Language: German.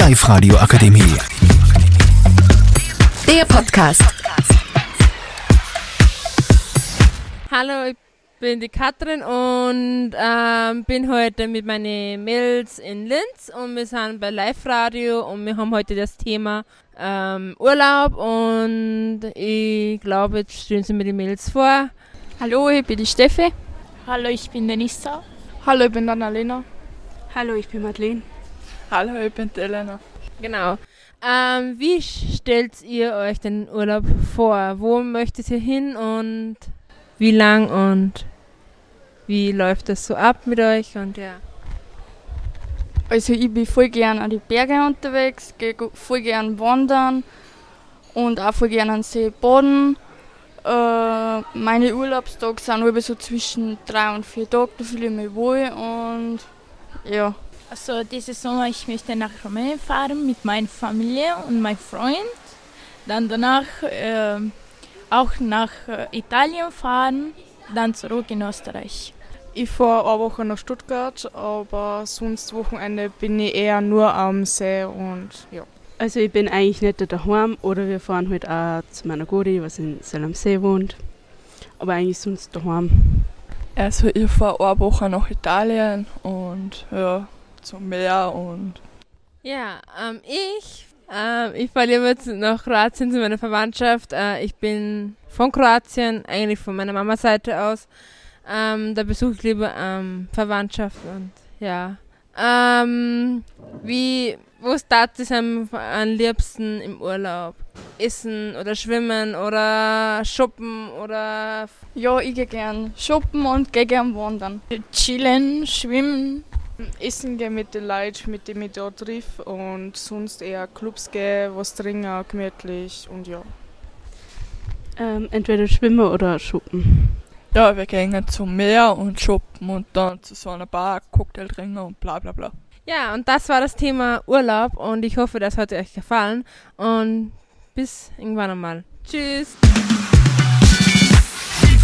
Live-Radio Akademie. Der Podcast. Hallo, ich bin die Katrin und ähm, bin heute mit meinen Mädels in Linz und wir sind bei Live-Radio und wir haben heute das Thema ähm, Urlaub und ich glaube, jetzt stellen sie mir die Mädels vor. Hallo, ich bin die Steffi. Hallo, ich bin Denisa. Hallo, ich bin Annalena. Hallo, ich bin Madeleine. Hallo, ich bin Elena. Genau. Ähm, wie stellt ihr euch den Urlaub vor? Wo möchtet ihr hin und wie lang und wie läuft das so ab mit euch und ja. Also ich bin voll gern an die Berge unterwegs, gehe voll gern wandern und auch voll gern an See baden. Äh, meine Urlaubstage sind über so zwischen drei und vier Tagen, da fühle ich mich wohl und ja. Also diese Sommer ich möchte nach Rumänien fahren mit meiner Familie und meinem Freund. Dann danach äh, auch nach äh, Italien fahren, dann zurück in Österreich. Ich fahre eine Woche nach Stuttgart, aber sonst Wochenende bin ich eher nur am See und ja. Also ich bin eigentlich nicht daheim oder wir fahren halt auch zu meiner Godi, was in Sel am See wohnt. Aber eigentlich sonst daheim. Also ich fahre eine Woche nach Italien und ja, zum Meer und. Ja, ähm, ich, ähm, ich fahre lieber nach Kroatien zu meiner Verwandtschaft. Äh, ich bin von Kroatien, eigentlich von meiner Mama Seite aus. Ähm, da besuche ich lieber ähm, Verwandtschaft und ja. Ähm, wie, wo startet es am, am liebsten im Urlaub? Essen oder schwimmen oder shoppen oder. Ja, ich gehe gern shoppen und gehe gern wandern. Chillen, schwimmen. Essen gehen mit den Leuten, mit denen ich da triff und sonst eher Clubs gehen, was trinken, gemütlich und ja. Ähm, entweder schwimmen oder shoppen. Ja, wir gehen zum Meer und shoppen und dann zu so einer Bar, Cocktail trinken und bla bla bla. Ja, und das war das Thema Urlaub und ich hoffe, das hat euch gefallen und bis irgendwann einmal. Tschüss.